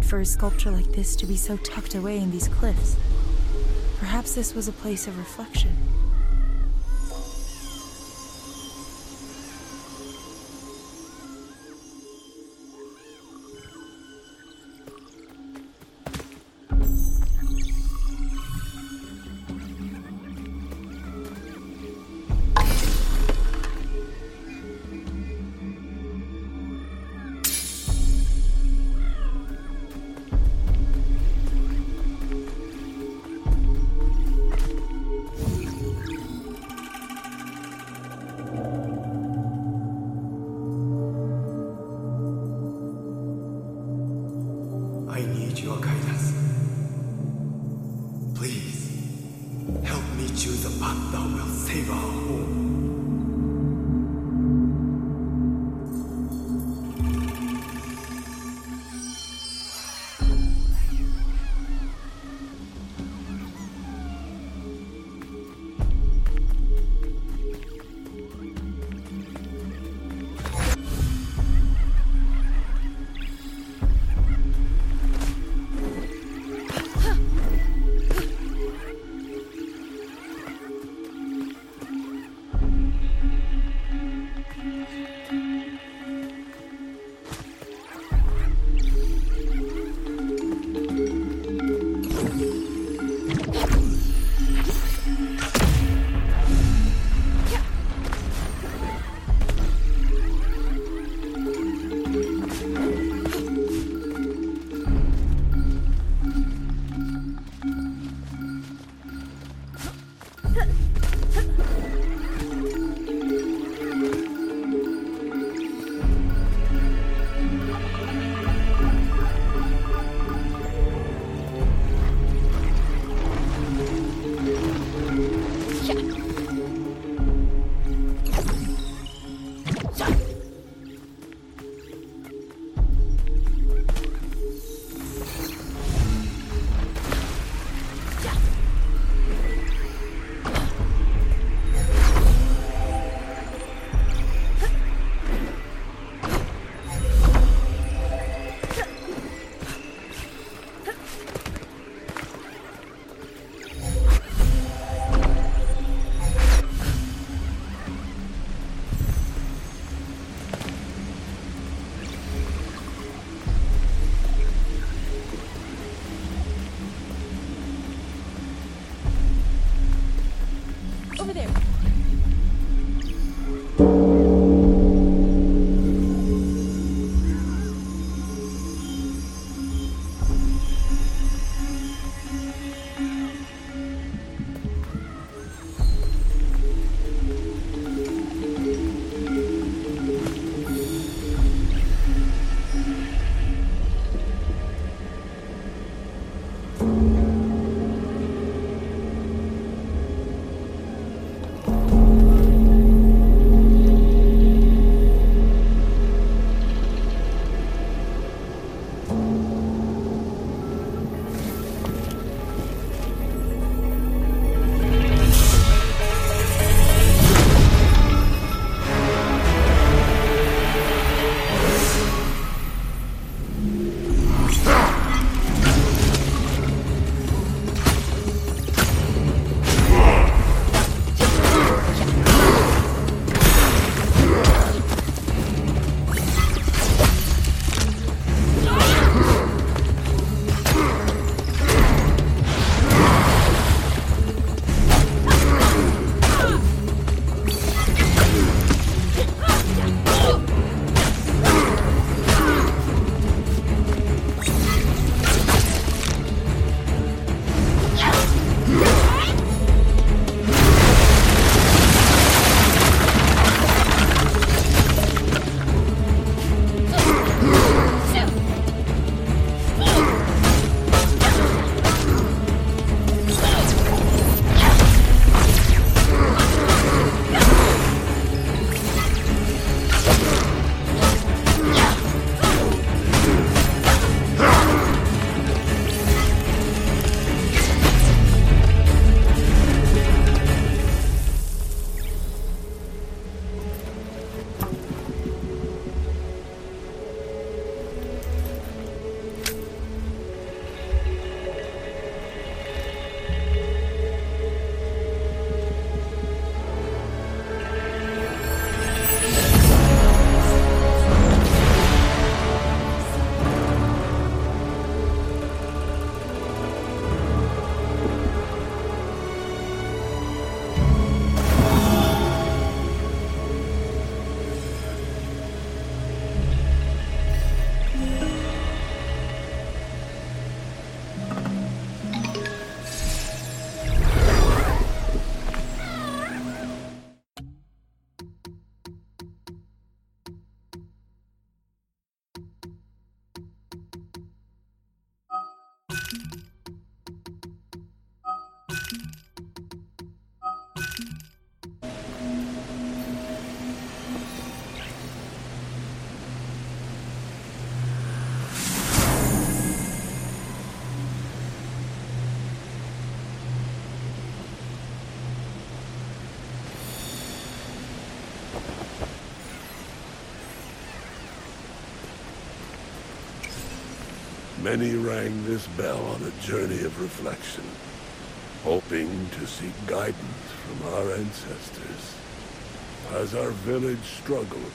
Odd for a sculpture like this to be so tucked away in these cliffs. Perhaps this was a place of reflection. Many rang this bell on a journey of reflection, hoping to seek guidance from our ancestors. As our village struggled,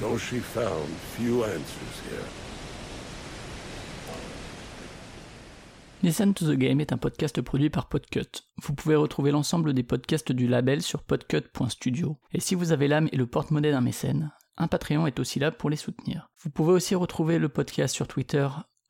Toshi found few answers here. Listen to the Game est un podcast produit par Podcut. Vous pouvez retrouver l'ensemble des podcasts du label sur podcut.studio. Et si vous avez l'âme et le porte-monnaie d'un mécène, un Patreon est aussi là pour les soutenir. Vous pouvez aussi retrouver le podcast sur Twitter,